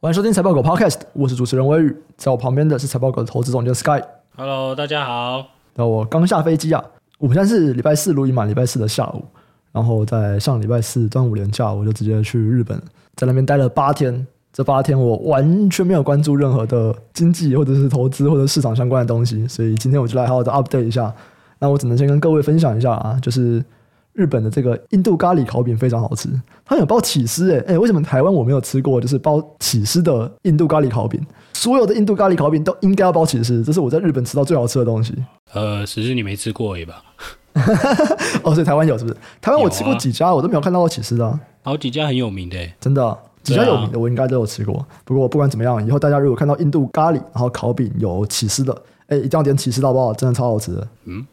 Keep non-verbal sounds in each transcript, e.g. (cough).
欢迎收听财报狗 Podcast，我是主持人威宇，在我旁边的是财报狗的投资总监 Sky。Hello，大家好。那我刚下飞机啊，我们现在是礼拜四录音嘛，礼拜四的下午，然后在上礼拜四端午连假，我就直接去日本，在那边待了八天。这八天我完全没有关注任何的经济或者是投资或者市场相关的东西，所以今天我就来好好的 update 一下。那我只能先跟各位分享一下啊，就是。日本的这个印度咖喱烤饼非常好吃，它有包起司诶，诶，为什么台湾我没有吃过？就是包起司的印度咖喱烤饼，所有的印度咖喱烤饼都应该要包起司，这是我在日本吃到最好吃的东西。呃，只是你没吃过而已吧？(laughs) 哦，所以台湾有是不是？台湾我吃过几家，我都没有看到过起司的啊。好几家很有名的，真的几家有名的我应该都有吃过。不过不管怎么样，以后大家如果看到印度咖喱然后烤饼有起司的。哎，一定要点起司到爆，真的超好吃的。嗯，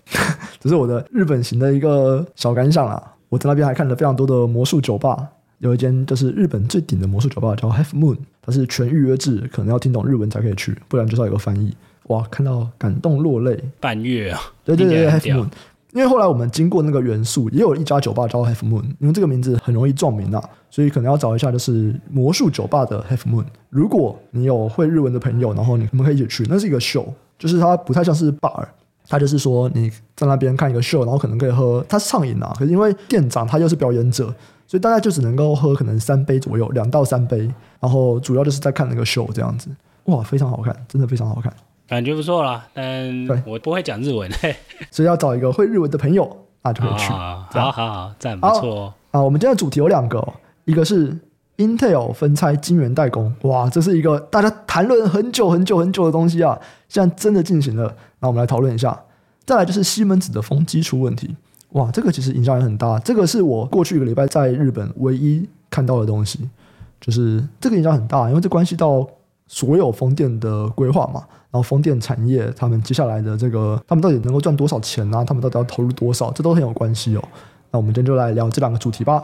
这是我的日本行的一个小感想啦。我在那边还看了非常多的魔术酒吧，有一间就是日本最顶的魔术酒吧，叫 Half Moon，它是全预约制，可能要听懂日文才可以去，不然就是要有个翻译。哇，看到感动落泪。半月啊，对对对，Half Moon。因为后来我们经过那个元素，也有一家酒吧叫 Half Moon，因为这个名字很容易撞名啊，所以可能要找一下就是魔术酒吧的 Half Moon。如果你有会日文的朋友，然后你们可以一起去，那是一个秀。就是它不太像是 bar，它就是说你在那边看一个秀，然后可能可以喝，他是畅饮啊。可是因为店长他又是表演者，所以大概就只能够喝可能三杯左右，两到三杯。然后主要就是在看那个秀这样子，哇，非常好看，真的非常好看，感觉不错啦。但我不会讲日文，嘿，(laughs) 所以要找一个会日文的朋友那就可以去。好好好，赞不错啊。我们今天的主题有两个，一个是。Intel 分拆晶圆代工，哇，这是一个大家谈论很久很久很久的东西啊！现在真的进行了，那我们来讨论一下。再来就是西门子的风机出问题，哇，这个其实影响也很大。这个是我过去一个礼拜在日本唯一看到的东西，就是这个影响很大，因为这关系到所有风电的规划嘛。然后风电产业他们接下来的这个，他们到底能够赚多少钱啊？他们到底要投入多少？这都很有关系哦。那我们今天就来聊这两个主题吧。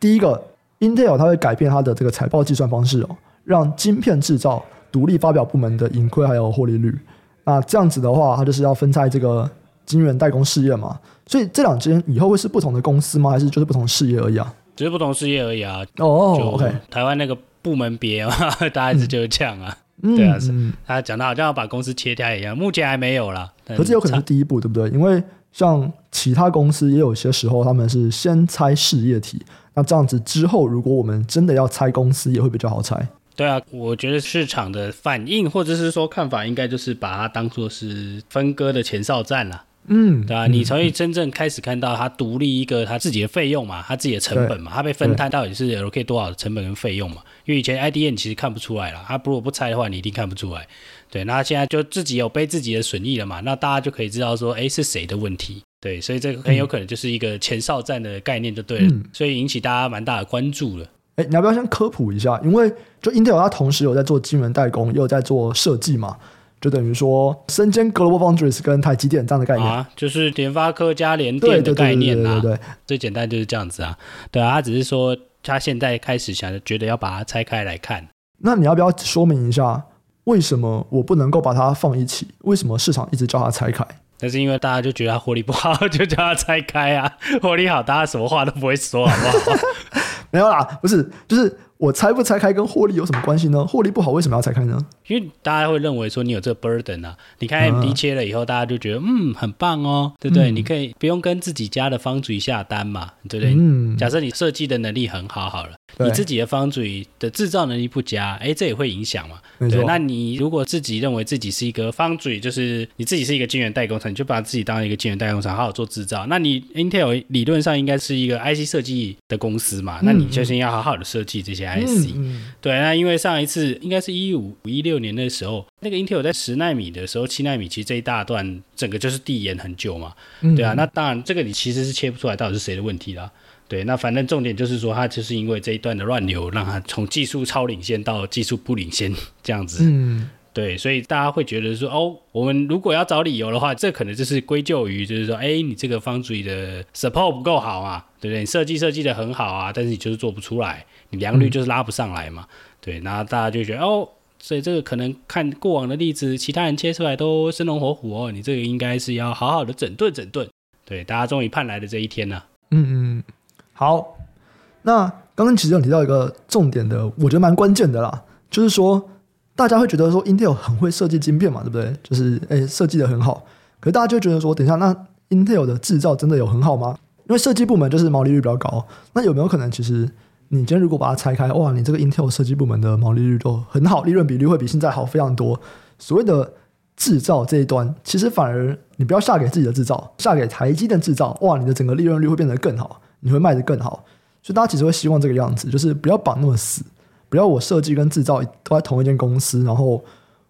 第一个。Intel 它会改变它的这个财报计算方式哦，让晶片制造独立发表部门的盈亏还有获利率。那这样子的话，它就是要分拆这个晶圆代工事业嘛。所以这两间以后会是不同的公司吗？还是就是不同事业而已啊？只是不同事业而已啊。哦、oh，OK。台湾那个部门别嘛，(laughs) 大概是就是这样啊。嗯、对啊，是。他讲的好像要把公司切开一样，目前还没有啦。可是有可能是第一步，对不对？因为像其他公司也有些时候他们是先拆事业体。那这样子之后，如果我们真的要拆公司，也会比较好拆。对啊，我觉得市场的反应或者是说看法，应该就是把它当做是分割的前哨站了。嗯，对啊，你从一真正开始看到它独立一个它自己的费用嘛，它自己的成本嘛，它被分摊到底是 LK 多少的成本跟费用嘛？因为以前 IDN 其实看不出来了，它如果不拆的话，你一定看不出来。对，那现在就自己有背自己的损益了嘛？那大家就可以知道说，哎，是谁的问题？对，所以这个很有可能就是一个前哨战的概念，就对了，嗯，所以引起大家蛮大的关注了。哎，你要不要先科普一下？因为就 Intel 它同时有在做晶圆代工，也有在做设计嘛，就等于说身兼 Global Foundries 跟台积电这样的概念啊，就是联发科加联电的概念啊。对，最简单就是这样子啊。对啊，他只是说他现在开始想着觉得要把它拆开来看。那你要不要说明一下，为什么我不能够把它放一起？为什么市场一直叫它拆开？那是因为大家就觉得它获利不好，(laughs) 就叫它拆开啊。获利好，大家什么话都不会说，好不好？没有啦，不是，就是。我拆不拆开跟获利有什么关系呢？获利不好为什么要拆开呢？因为大家会认为说你有这个 burden 啊，你看 AMD 切了以后，大家就觉得嗯很棒哦，对不对？嗯、你可以不用跟自己家的 foundry 下单嘛，对不对？嗯。假设你设计的能力很好，好了，你自己的 foundry 的制造能力不佳，哎，这也会影响嘛。对，那你如果自己认为自己是一个 foundry，就是你自己是一个晶圆代工厂，你就把自己当一个晶圆代工厂，好好做制造。那你 Intel 理论上应该是一个 IC 设计的公司嘛，那你就先要好好的设计这些 IC。嗯嗯对，那因为上一次应该是一五一六年的时候，那个 Intel 在十纳米的时候，七纳米其实这一大段整个就是递延很久嘛。嗯、对啊，那当然这个你其实是切不出来到底是谁的问题啦。对，那反正重点就是说，它就是因为这一段的乱流，让它从技术超领先到技术不领先这样子。嗯，对，所以大家会觉得说，哦，我们如果要找理由的话，这可能就是归咎于，就是说，哎，你这个 foundry 的 support 不够好啊，对不对？你设计设计的很好啊，但是你就是做不出来。你良率就是拉不上来嘛，嗯、对，然后大家就觉得哦，所以这个可能看过往的例子，其他人切出来都生龙活虎哦，你这个应该是要好好的整顿整顿，对，大家终于盼来的这一天呢。嗯嗯，好，那刚刚其实有提到一个重点的，我觉得蛮关键的啦，就是说，大家会觉得说 Intel 很会设计晶片嘛，对不对？就是诶，设计的很好。可是大家就觉得说，等一下，那 Intel 的制造真的有很好吗？因为设计部门就是毛利率比较高。那有没有可能，其实你今天如果把它拆开，哇，你这个 Intel 设计部门的毛利率都很好，利润比率会比现在好非常多。所谓的制造这一端，其实反而你不要下给自己的制造，下给台积电制造，哇，你的整个利润率会变得更好，你会卖得更好。所以大家其实会希望这个样子，就是不要绑那么死。不要我设计跟制造都在同一间公司，然后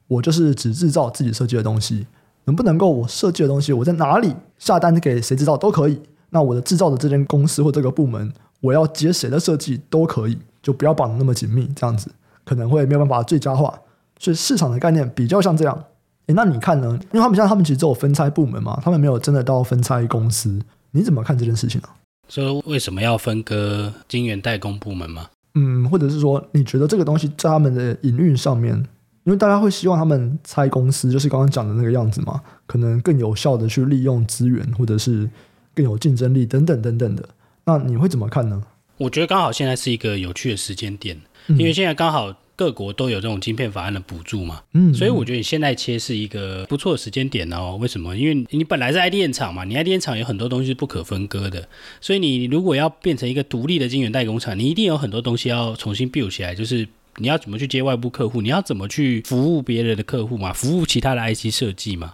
我就是只制造自己设计的东西，能不能够我设计的东西我在哪里下单给谁制造都可以？那我的制造的这间公司或这个部门，我要接谁的设计都可以，就不要绑得那么紧密，这样子可能会没有办法最佳化。所以市场的概念比较像这样。诶，那你看呢？因为他们现在他们其实只有分拆部门嘛，他们没有真的到分拆公司。你怎么看这件事情呢？说为什么要分割晶圆代工部门吗？嗯，或者是说，你觉得这个东西在他们的营运上面，因为大家会希望他们拆公司，就是刚刚讲的那个样子嘛，可能更有效的去利用资源，或者是更有竞争力等等等等的。那你会怎么看呢？我觉得刚好现在是一个有趣的时间点，因为现在刚好。各国都有这种晶片法案的补助嘛，嗯，所以我觉得你现在切是一个不错的时间点哦。为什么？因为你本来是爱电厂嘛，你爱电厂有很多东西是不可分割的，所以你如果要变成一个独立的晶圆代工厂，你一定有很多东西要重新 build 起来，就是你要怎么去接外部客户，你要怎么去服务别人的客户嘛，服务其他的 IC 设计嘛。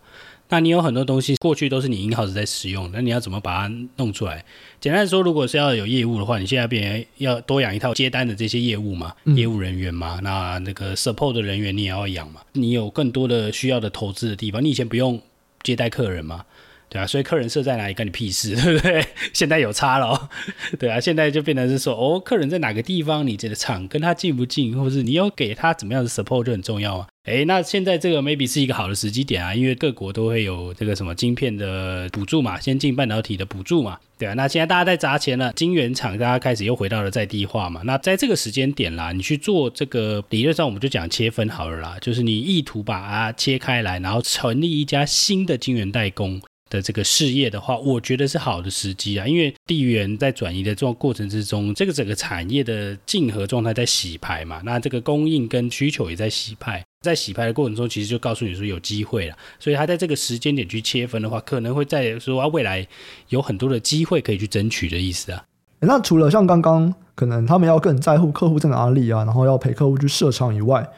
那你有很多东西过去都是你 in-house 在使用，那你要怎么把它弄出来？简单说，如果是要有业务的话，你现在变成要多养一套接单的这些业务嘛，嗯、业务人员嘛，那那个 support 的人员你也要养嘛，你有更多的需要的投资的地方，你以前不用接待客人嘛。对啊，所以客人设在哪里，干你屁事，(laughs) 对不对？现在有差了哦，(laughs) 对啊，现在就变成是说，哦，客人在哪个地方，你这个厂跟他近不近，或者是你有给他怎么样的 support 就很重要啊。诶，那现在这个 maybe 是一个好的时机点啊，因为各国都会有这个什么晶片的补助嘛，先进半导体的补助嘛，对啊。那现在大家在砸钱了，晶圆厂大家开始又回到了在地化嘛。那在这个时间点啦，你去做这个理论上我们就讲切分好了啦，就是你意图把它切开来，然后成立一家新的晶圆代工。的这个事业的话，我觉得是好的时机啊，因为地缘在转移的这种过程之中，这个整个产业的竞合状态在洗牌嘛，那这个供应跟需求也在洗牌，在洗牌的过程中，其实就告诉你说有机会了，所以他在这个时间点去切分的话，可能会在说啊未来有很多的机会可以去争取的意思啊。那除了像刚刚可能他们要更在乎客户在哪里啊，然后要陪客户去设厂以外，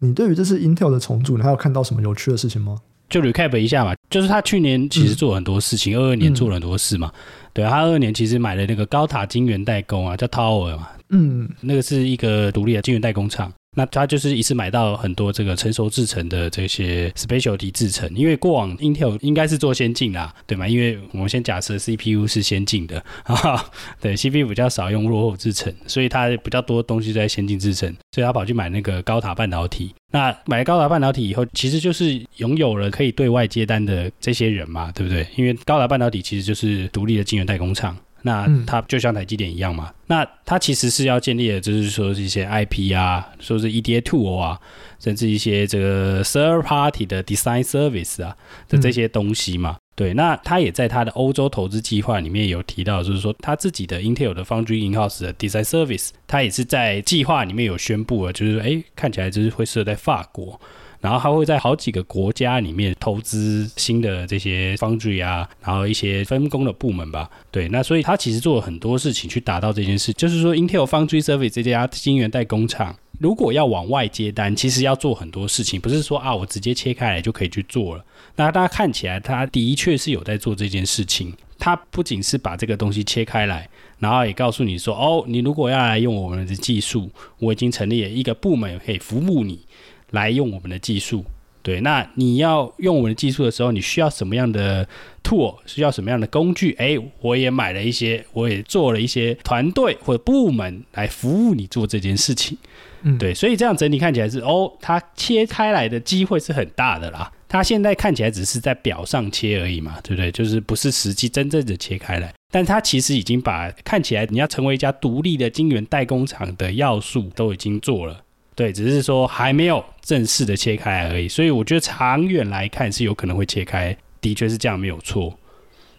你对于这次 Intel 的重组，你还有看到什么有趣的事情吗？就 recap 一下嘛，就是他去年其实做了很多事情，二二、嗯、年做了很多事嘛。嗯、对，他二二年其实买了那个高塔晶圆代工啊，叫 Tower 嘛，嗯，那个是一个独立的晶圆代工厂。那他就是一次买到很多这个成熟制程的这些 specialty 制程，因为过往 Intel 应该是做先进的，对吗？因为我们先假设 CPU 是先进的啊，(laughs) 对，CPU 比较少用落后制程，所以它比较多东西在先进制程，所以他跑去买那个高塔半导体。那买了高塔半导体以后，其实就是拥有了可以对外接单的这些人嘛，对不对？因为高塔半导体其实就是独立的晶圆代工厂。那它就像台积电一样嘛，嗯、那它其实是要建立的，就是说是一些 IP 啊，说是 EDA tool 啊，甚至一些这个 third party 的 design service 啊的这些东西嘛。嗯、对，那他也在他的欧洲投资计划里面有提到，就是说他自己的 Intel 的 Foundry in-house 的 design service，他也是在计划里面有宣布了，就是哎，看起来就是会设在法国。然后他会在好几个国家里面投资新的这些 foundry 啊，然后一些分工的部门吧。对，那所以他其实做了很多事情去达到这件事，就是说 Intel Foundry Service 这家晶圆代工厂，如果要往外接单，其实要做很多事情，不是说啊我直接切开来就可以去做了。那大家看起来，他的确是有在做这件事情。他不仅是把这个东西切开来，然后也告诉你说，哦，你如果要来用我们的技术，我已经成立了一个部门可以服务你。来用我们的技术，对，那你要用我们的技术的时候，你需要什么样的 tool？需要什么样的工具？哎，我也买了一些，我也做了一些团队或者部门来服务你做这件事情。嗯，对，所以这样整体看起来是哦，它切开来的机会是很大的啦。它现在看起来只是在表上切而已嘛，对不对？就是不是实际真正的切开来，但它其实已经把看起来你要成为一家独立的晶圆代工厂的要素都已经做了。对，只是说还没有正式的切开而已，所以我觉得长远来看是有可能会切开，的确是这样，没有错。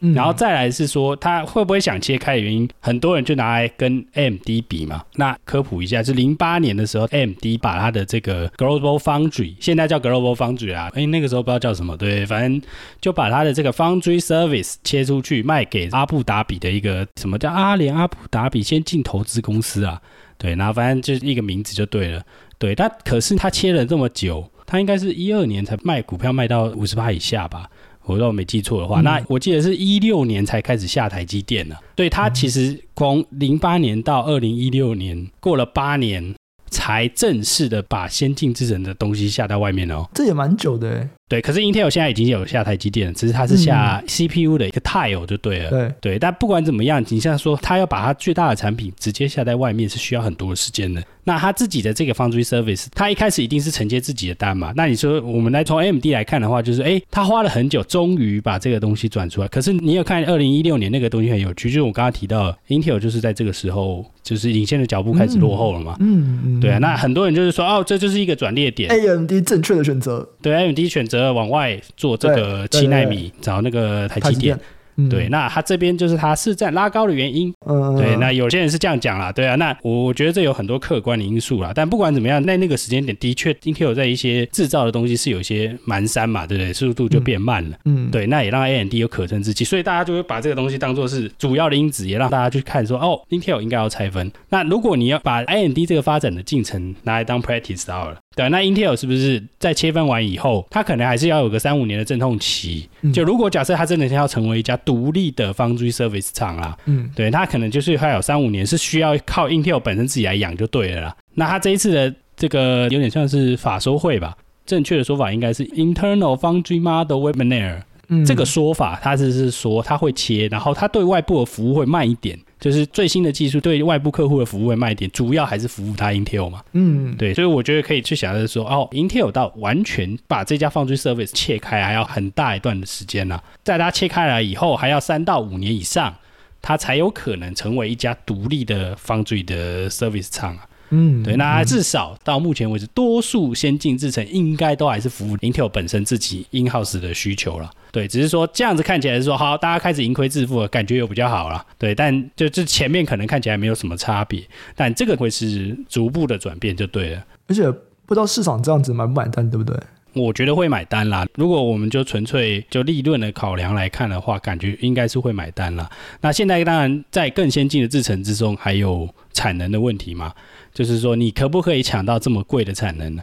嗯、然后再来是说，他会不会想切开的原因，很多人就拿来跟 AMD 比嘛。那科普一下，是零八年的时候，AMD 把他的这个 Global Foundry，现在叫 Global Foundry 啊，哎，那个时候不知道叫什么，对，反正就把他的这个 Foundry Service 切出去，卖给阿布达比的一个什么叫阿联阿布达比先进投资公司啊，对，然后反正就是一个名字就对了，对，但可是他切了这么久，他应该是一二年才卖股票卖到五十趴以下吧。我如果没记错的话，嗯、那我记得是一六年才开始下台积电的。对，他其实从零八年到二零一六年，过了八年才正式的把先进制程的东西下到外面哦。这也蛮久的。对，可是 Intel 现在已经有下台积电了，只是它是下 CPU 的一个 tile 就对了。对、嗯、对，但不管怎么样，你像说他要把它最大的产品直接下在外面，是需要很多的时间的。那他自己的这个 Foundry Service，他一开始一定是承接自己的单嘛？那你说我们来从 AMD 来看的话，就是哎，他花了很久，终于把这个东西转出来。可是你有看二零一六年那个东西很有趣，就是我刚刚提到 Intel 就是在这个时候就是领先的脚步开始落后了嘛？嗯，嗯对啊。那很多人就是说哦，这就是一个转捩点，AMD 正确的选择。对，AMD 选择往外做这个七纳米，找那个台积电。嗯、对，那他这边就是他市占拉高的原因。嗯，对，那有些人是这样讲啦，对啊，那我觉得这有很多客观的因素啦。但不管怎么样，在那个时间点，的确，Intel 在一些制造的东西是有一些蹒跚嘛，对不对？速度就变慢了。嗯，对，那也让 AMD 有可乘之机，所以大家就会把这个东西当做是主要的因子，也让大家去看说，哦，Intel 应该要拆分。那如果你要把 AMD 这个发展的进程拿来当 practice 到了。对，那 Intel 是不是在切分完以后，它可能还是要有个三五年的阵痛期？就如果假设它真的是要成为一家独立的 Foundry Service 厂啦，嗯，对，它可能就是还有三五年是需要靠 Intel 本身自己来养就对了啦。那它这一次的这个有点像是法收会吧？正确的说法应该是 Internal Foundry Model Webinar。嗯，这个说法它只是说它会切，然后它对外部的服务会慢一点。就是最新的技术对外部客户的服务会慢一点，主要还是服务它 Intel 嘛。嗯，对，所以我觉得可以去想的是说，哦，Intel 到完全把这家 Foundry Service 切开，还要很大一段的时间呢、啊。在它切开来以后，还要三到五年以上，它才有可能成为一家独立的 Foundry 的 Service 厂啊。嗯，对，那至少到目前为止，多数先进制程应该都还是服务 Intel 本身自己 in-house 的需求了。对，只是说这样子看起来是说好，大家开始盈亏自负了，感觉又比较好了。对，但就这前面可能看起来没有什么差别，但这个会是逐步的转变就对了。而且不知道市场这样子买不买单，对不对？我觉得会买单啦。如果我们就纯粹就利润的考量来看的话，感觉应该是会买单啦。那现在当然在更先进的制程之中，还有产能的问题嘛。就是说，你可不可以抢到这么贵的产能呢？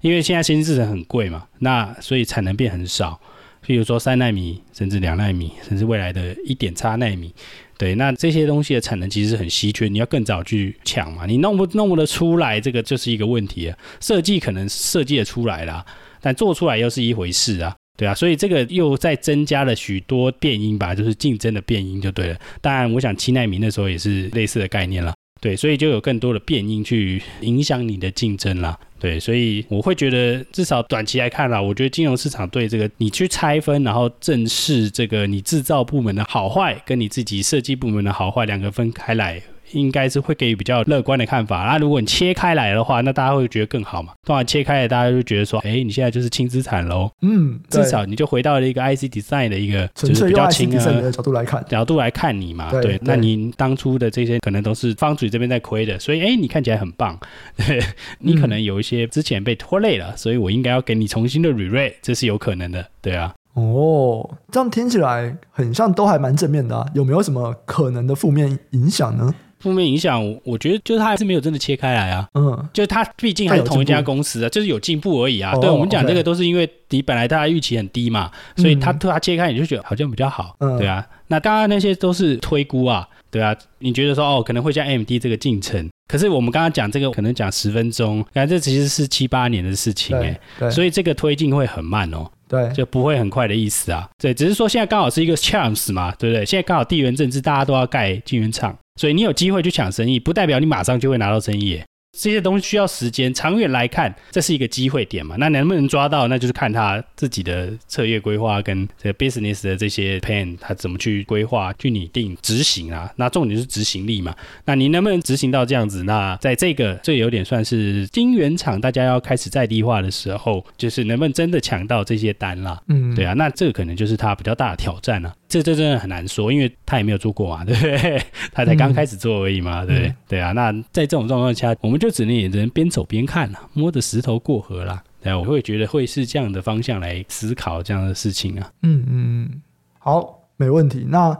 因为现在先进制程很贵嘛，那所以产能变很少。譬如说三纳米，甚至两纳米，甚至未来的一点差纳米，对，那这些东西的产能其实很稀缺，你要更早去抢嘛。你弄不弄不得出来，这个就是一个问题啊。设计可能设计的出来啦，但做出来又是一回事啊。对啊，所以这个又再增加了许多变因吧，就是竞争的变因就对了。当然，我想七纳米那时候也是类似的概念了。对，所以就有更多的变因去影响你的竞争啦。对，所以我会觉得，至少短期来看啦，我觉得金融市场对这个你去拆分，然后正视这个你制造部门的好坏，跟你自己设计部门的好坏两个分开来。应该是会给予比较乐观的看法。那如果你切开来的话，那大家会觉得更好嘛？当然切开来，大家就觉得说，哎，你现在就是轻资产喽。嗯，至少你就回到了一个 IC design 的一个，就是比较轻的角度来看，角度来看你嘛。对，那你当初的这些可能都是方主这边在亏的，所以哎，你看起来很棒。(laughs) 对，你可能有一些之前被拖累了，所以我应该要给你重新的 re-rate，这是有可能的。对啊。哦，这样听起来很像都还蛮正面的啊。有没有什么可能的负面影响呢？负面影响，我觉得就是他还是没有真的切开来啊。嗯，就是他毕竟还是同一家公司啊，就是有进步而已啊。对，我们讲这个都是因为你本来大家预期很低嘛，所以它它切开你就觉得好像比较好。嗯，对啊。那刚刚那些都是推估啊，对啊。你觉得说哦，可能会像 AMD 这个进程，可是我们刚刚讲这个可能讲十分钟，感觉这其实是七八年的事情哎，对，所以这个推进会很慢哦。对，就不会很快的意思啊。对，只是说现在刚好是一个 chance 嘛，对不对？现在刚好地缘政治，大家都要盖金圆厂，所以你有机会去抢生意，不代表你马上就会拿到生意。这些东西需要时间，长远来看，这是一个机会点嘛。那能不能抓到，那就是看他自己的策略规划跟这个 business 的这些 plan，他怎么去规划、去拟定、执行啊。那重点是执行力嘛。那你能不能执行到这样子？那在这个这有点算是晶圆厂大家要开始在地化的时候，就是能不能真的抢到这些单啦？嗯，对啊。那这个可能就是他比较大的挑战了啊。这这真的很难说，因为他也没有做过嘛，对不对？(laughs) 他才刚开始做而已嘛，对不对？嗯、对啊。那在这种状况下，我们就只能也只能边走边看了，摸着石头过河啦。对，我会觉得会是这样的方向来思考这样的事情啊。嗯嗯，好，没问题。那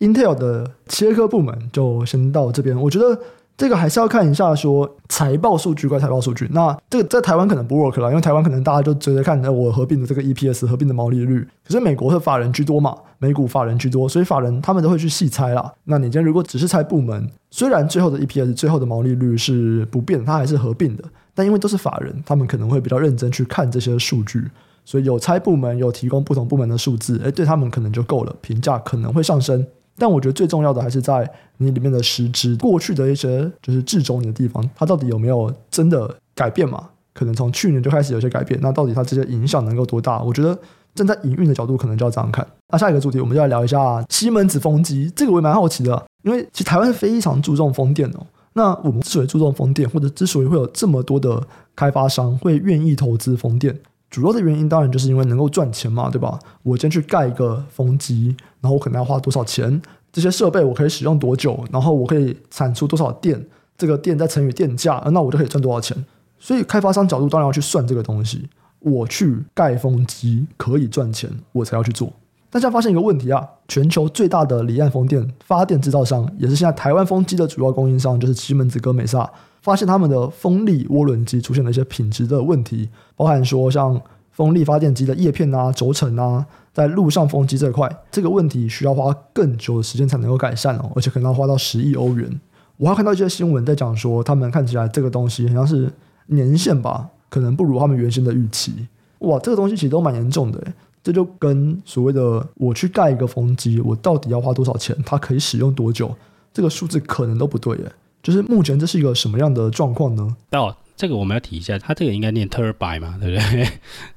Intel 的切割部门就先到这边。我觉得这个还是要看一下说财报数据，怪财报数据。那这个在台湾可能不 work 了，因为台湾可能大家就直接看我合并的这个 EPS 合并的毛利率。可是美国是法人居多嘛，美股法人居多，所以法人他们都会去细猜啦。那你今天如果只是猜部门，虽然最后的 EPS 最后的毛利率是不变，它还是合并的。但因为都是法人，他们可能会比较认真去看这些数据，所以有猜部门，有提供不同部门的数字，诶，对他们可能就够了，评价可能会上升。但我觉得最重要的还是在你里面的实质，过去的一些就是制肘你的地方，它到底有没有真的改变嘛？可能从去年就开始有些改变，那到底它这些影响能够多大？我觉得站在营运的角度，可能就要这样看。那下一个主题，我们就来聊一下西门子风机，这个我也蛮好奇的，因为其实台湾非常注重风电哦。那我们之所以注重风电，或者之所以会有这么多的开发商会愿意投资风电，主要的原因当然就是因为能够赚钱嘛，对吧？我先去盖一个风机，然后我可能要花多少钱？这些设备我可以使用多久？然后我可以产出多少电？这个电再乘以电价，那我就可以赚多少钱？所以开发商角度当然要去算这个东西。我去盖风机可以赚钱，我才要去做。大家发现一个问题啊，全球最大的离岸风电发电制造商，也是现在台湾风机的主要供应商，就是西门子跟美萨，发现他们的风力涡轮机出现了一些品质的问题，包含说像风力发电机的叶片啊、轴承啊，在陆上风机这块，这个问题需要花更久的时间才能够改善哦，而且可能要花到十亿欧元。我还看到一些新闻在讲说，他们看起来这个东西好像是年限吧，可能不如他们原先的预期。哇，这个东西其实都蛮严重的。这就跟所谓的我去盖一个风机，我到底要花多少钱？它可以使用多久？这个数字可能都不对耶。就是目前这是一个什么样的状况呢？到，这个我们要提一下，它这个应该念 turbine 嘛，(laughs) 对不对？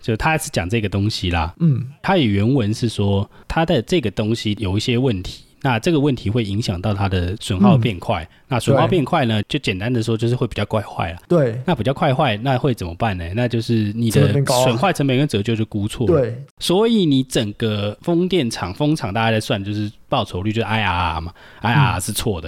就它是讲这个东西啦。嗯，它以原文是说它的这个东西有一些问题。那这个问题会影响到它的损耗变快。嗯、那损耗变快呢，就简单的说就是会比较快坏了。对，那比较快坏，那会怎么办呢？那就是你的损坏成本跟折旧就估错了。对，所以你整个风电厂、风场大家在算，就是报酬率就是 IRR 嘛，IRR 是错的。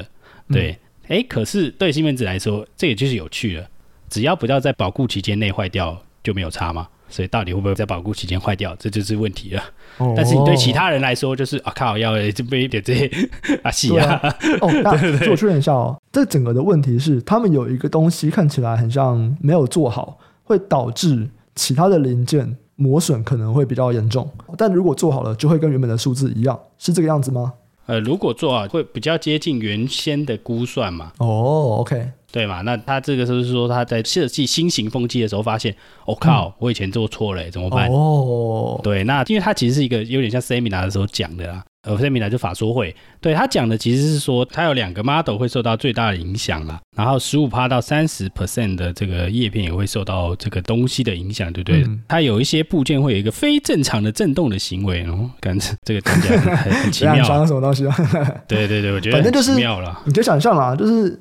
嗯、对，哎，可是对西门子来说，这也就是有趣了，只要不要在保固期间内坏掉，就没有差嘛。所以到底会不会在保固期间坏掉，这就是问题了。哦、但是你对其他人来说，就是啊靠，要这边一点这些啊洗啊。啊哦，那我确认一下哦，这整个的问题是，他们有一个东西看起来很像没有做好，会导致其他的零件磨损可能会比较严重。但如果做好了，就会跟原本的数字一样，是这个样子吗？呃，如果做好会比较接近原先的估算嘛。哦，OK。对嘛？那他这个就是说他在设计新型风机的时候发现，我、哦、靠，我以前做错了，怎么办？哦，对，那因为他其实是一个有点像 seminar 的时候讲的啦，呃，seminar 就法说会，对他讲的其实是说，它有两个 model 会受到最大的影响啦，然后十五趴到三十 percent 的这个叶片也会受到这个东西的影响，对不对？嗯、它有一些部件会有一个非正常的震动的行为哦，感觉这个听起来很，很奇妙。(laughs) 想什么东西啊？对对对，我觉得反正就是妙了，你就想象啦，就是。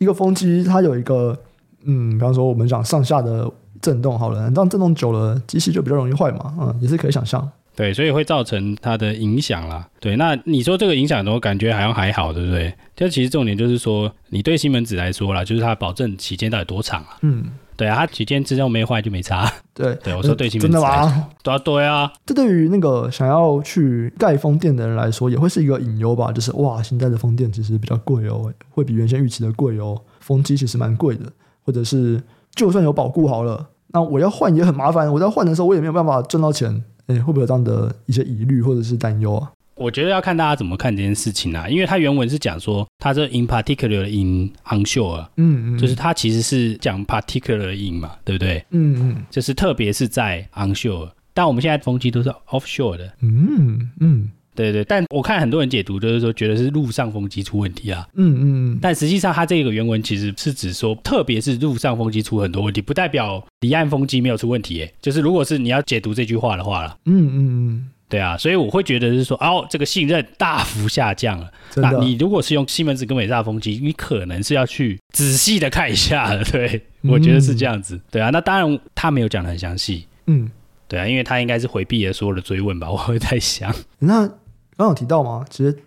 一个风机，它有一个，嗯，比方说我们讲上下的震动，好了，这样震动久了，机器就比较容易坏嘛，嗯，也是可以想象。对，所以会造成它的影响啦。对，那你说这个影响，我感觉好像还好，对不对？就其实重点就是说，你对西门子来说啦，就是它保证期间到底多长啊？嗯。对啊，它几天之后没坏就没差。对 (laughs) 对，我说对，真的吗？对啊，对啊。这对于那个想要去盖风电的人来说，也会是一个隐忧吧？就是哇，现在的风电其实比较贵哦，会比原先预期的贵哦。风机其实蛮贵的，或者是就算有保固好了，那我要换也很麻烦。我在换的时候，我也没有办法赚到钱。哎，会不会有这样的一些疑虑或者是担忧啊？我觉得要看大家怎么看这件事情啊，因为它原文是讲说，它这 in particular in onshore，嗯嗯，就是它其实是讲 particular in 嘛，对不对？嗯嗯，就是特别是在 onshore，但我们现在风机都是 offshore 的，嗯嗯，对对，但我看很多人解读就是说，觉得是陆上风机出问题啊。嗯嗯嗯。但实际上，它这个原文其实是指说，特别是陆上风机出很多问题，不代表离岸风机没有出问题。哎，就是如果是你要解读这句话的话了。嗯嗯嗯。对啊，所以我会觉得是说，哦，这个信任大幅下降了。那你如果是用西门子跟美大风机，你可能是要去仔细的看一下了。(laughs) 对，我觉得是这样子。嗯、对啊，那当然他没有讲的很详细。嗯，对啊，因为他应该是回避了所有的追问吧，(laughs) 我会在想。那刚刚有提到吗？其实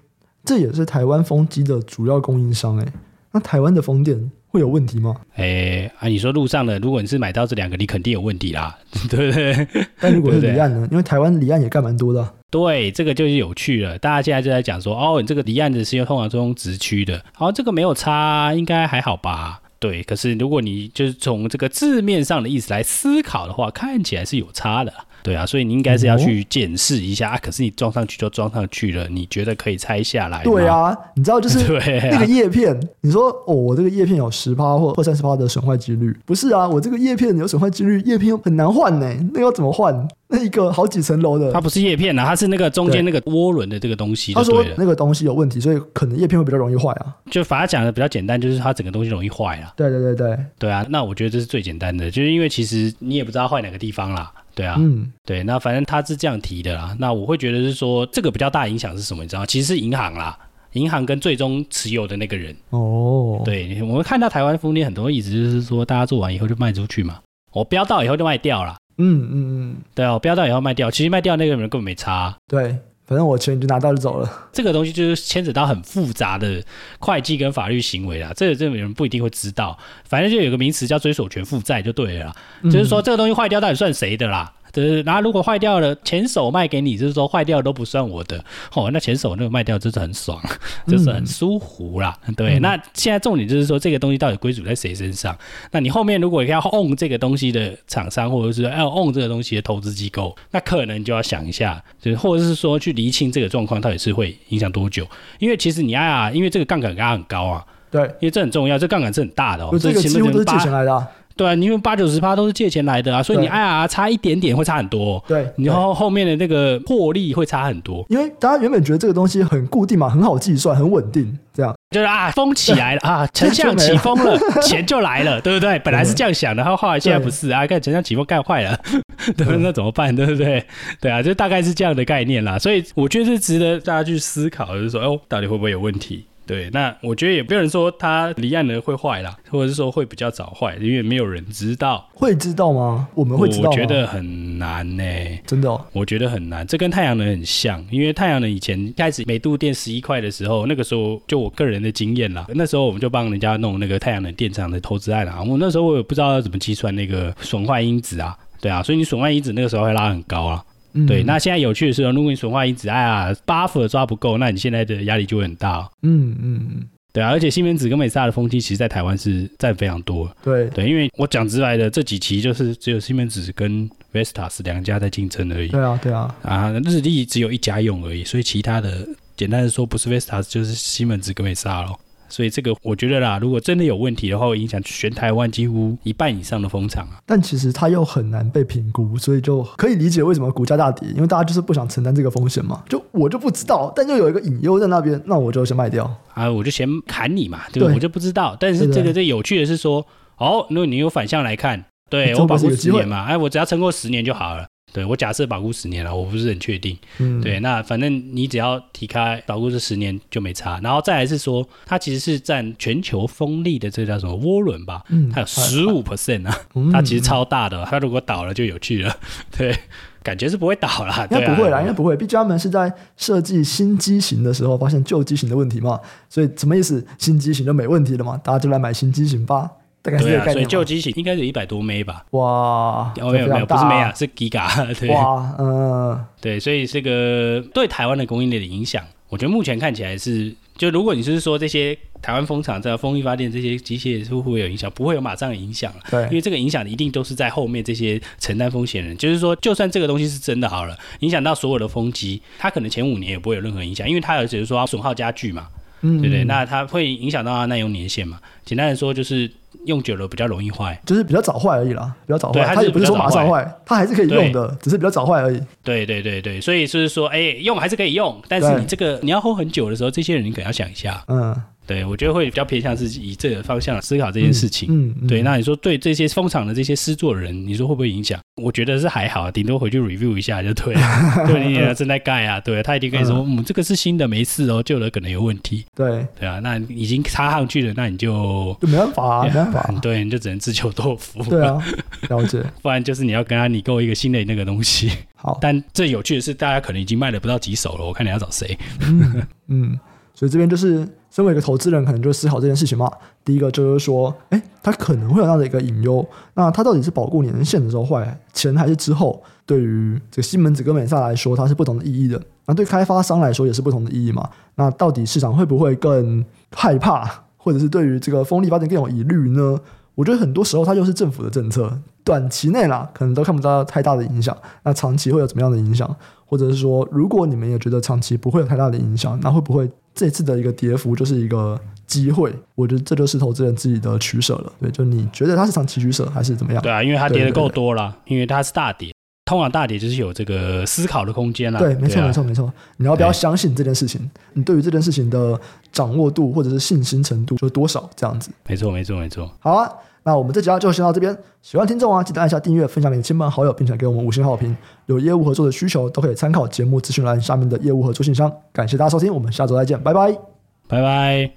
这也是台湾风机的主要供应商。哎，那台湾的风电。会有问题吗？哎啊，你说路上的，如果你是买到这两个，你肯定有问题啦，(laughs) 对不对？但如果是离岸呢？对对，因为台湾离岸也干蛮多的啊。对，这个就是有趣了。大家现在就在讲说，哦，你这个离岸的是用通常是用直驱的，好，这个没有差，应该还好吧？对，可是如果你就是从这个字面上的意思来思考的话，看起来是有差的。对啊，所以你应该是要去检视一下、哦、啊。可是你装上去就装上去了，你觉得可以拆下来吗？对啊，你知道就是 (laughs) 那个叶片，啊、你说哦，我这个叶片有十趴或或三十趴的损坏几率，不是啊？我这个叶片有损坏几率，叶片很难换呢。那要怎么换？那 (laughs) 一个好几层楼的，它不是叶片啊，它是那个中间那个涡轮的这个东西。他说那个东西有问题，所以可能叶片会比较容易坏啊。就反而讲的比较简单，就是它整个东西容易坏啊。对对对对，对啊。那我觉得这是最简单的，就是因为其实你也不知道坏哪个地方啦。对啊，嗯，对，那反正他是这样提的啦。那我会觉得是说，这个比较大影响是什么？你知道，其实是银行啦，银行跟最终持有的那个人。哦，对，我们看到台湾风电很多意思就是说，大家做完以后就卖出去嘛，我标到以后就卖掉了。嗯嗯嗯，对啊，我标到以后卖掉，其实卖掉那个人根本没差。对。反正我钱就拿到就走了。(laughs) 这个东西就是牵扯到很复杂的会计跟法律行为啦，这个这个人不一定会知道。反正就有个名词叫追索权负债就对了啦，嗯、就是说这个东西坏掉到底算谁的啦？对，然后如果坏掉了，前手卖给你，就是说坏掉都不算我的哦。那前手那个卖掉就是很爽，(laughs) 就是很舒服啦。嗯、对，嗯、那现在重点就是说这个东西到底归属在谁身上？那你后面如果要 own 这个东西的厂商，或者是要 own 这个东西的投资机构，那可能就要想一下，就是或者是说去厘清这个状况到底是会影响多久？因为其实你啊，因为这个杠杆刚刚很高啊，对，因为这很重要，这杠杆是很大的哦，这个几乎都是借钱来的、啊。对啊，因为八九十趴都是借钱来的啊，所以你 IRR 差一点点会差很多。对，然后后面的那个获利会差很多。因为大家原本觉得这个东西很固定嘛，很好计算，很稳定，这样就是啊，风起来了啊，(laughs) 丞相起风了，(laughs) 钱就来了，对不对？本来是这样想的，然后后来现在不是啊，看丞相起风干坏了，(laughs) 对，那怎么办？对不对？对啊，就大概是这样的概念啦。所以我觉得是值得大家去思考，就是说，哦，到底会不会有问题？对，那我觉得也不有人说它离岸的会坏啦，或者是说会比较早坏，因为没有人知道。会知道吗？我们会知道吗？我觉得很难呢、欸，真的、哦。我觉得很难，这跟太阳能很像，因为太阳能以前开始每度电十一块的时候，那个时候就我个人的经验啦，那时候我们就帮人家弄那个太阳能电厂的投资案啊，我那时候我也不知道要怎么计算那个损坏因子啊，对啊，所以你损坏因子那个时候会拉很高啊。嗯、对，那现在有趣的是，如果你损坏因子，哎呀，buffer 抓不够，那你现在的压力就会很大。嗯嗯嗯，对啊，而且西门子跟美萨的风机，其实在台湾是占非常多。对对，因为我讲直白的，这几期就是只有西门子跟 Vestas 两家在竞争而已。对啊对啊，啊，日历只有一家用而已，所以其他的简单的说，不是 Vestas 就是西门子跟美萨咯。所以这个我觉得啦，如果真的有问题的话，会影响全台湾几乎一半以上的风场啊。但其实它又很难被评估，所以就可以理解为什么股价大跌，因为大家就是不想承担这个风险嘛。就我就不知道，但又有一个隐忧在那边，那我就先卖掉啊，我就先砍你嘛，对不对？我就不知道。但是这个最有趣的是说，哦，如果你有反向来看，对我保护十年嘛，哎，我只要撑过十年就好了。对，我假设保固十年了，我不是很确定。嗯，对，那反正你只要提开保固这十年就没差。然后再来是说，它其实是占全球风力的这叫什么涡轮吧？嗯，它有十五 percent 啊，嗯、它其实超大的。它如果倒了就有趣了。对，感觉是不会倒了。应该不会啦，应该不会。毕竟他们是在设计新机型的时候发现旧机型的问题嘛，所以什么意思？新机型就没问题了嘛？大家就来买新机型吧。对啊，所以旧机型应该是一百多枚吧？哇，哦没有没有，不是枚啊，是 Giga。(laughs) 对，哇，嗯，对，所以这个对台湾的供应链的影响，我觉得目前看起来是，就如果你是说这些台湾风场在风力发电这些机械是不会有影响，不会有马上的影响了。对，因为这个影响一定都是在后面这些承担风险人，就是说，就算这个东西是真的好了，影响到所有的风机，它可能前五年也不会有任何影响，因为它有只是说损耗加剧嘛，嗯，对不对？那它会影响到它耐用年限嘛？简单的说就是。用久了比较容易坏，就是比较早坏而已啦，比较早坏。它它也不是说马上坏，它还是可以用的，只是比较早坏而已。对对对对，所以就是说，哎，用还是可以用，但是你这个你要 hold 很久的时候，这些人你可能要想一下，嗯。对，我觉得会比较偏向是以这个方向思考这件事情。嗯，嗯对。那你说对这些风场的这些施作人，你说会不会影响？我觉得是还好，顶多回去 review 一下就对了。(laughs) 对，你正在盖啊，对，他一定跟你说，嗯，这个是新的，没事哦，旧的可能有问题。对，对啊，那已经插上去了，那你就就没办法啊，(laughs) 没办法。对，你就只能自求多福。对啊，(laughs) 了解。不然就是你要跟他拟购一个新的那个东西。好，但最有趣的是，大家可能已经卖了不到几手了，我看你要找谁？嗯。所以这边就是身为一个投资人，可能就思考这件事情嘛。第一个就是说，哎，它可能会有这样的一个隐忧。那它到底是保固年限的时候坏前还是之后？对于这个西门子跟美萨来说，它是不同的意义的。那对开发商来说也是不同的意义嘛。那到底市场会不会更害怕，或者是对于这个风力发电更有疑虑呢？我觉得很多时候它就是政府的政策，短期内啦，可能都看不到太大的影响。那长期会有怎么样的影响？或者是说，如果你们也觉得长期不会有太大的影响，那会不会？这次的一个跌幅就是一个机会，我觉得这就是投资人自己的取舍了。对，就你觉得它是长期取舍还是怎么样？对啊，因为它跌的够多了，因为它是大跌，通常大跌就是有这个思考的空间了。对，没错，没错，没错。你要不要相信这件事情？你对于这件事情的掌握度或者是信心程度就多少？这样子。没错，没错，没错。好啊。那我们这集就先到这边，喜欢听众啊，记得按下订阅，分享给亲朋好友，并且给我们五星好评。有业务合作的需求，都可以参考节目咨询栏下面的业务合作信箱。感谢大家收听，我们下周再见，拜拜，拜拜。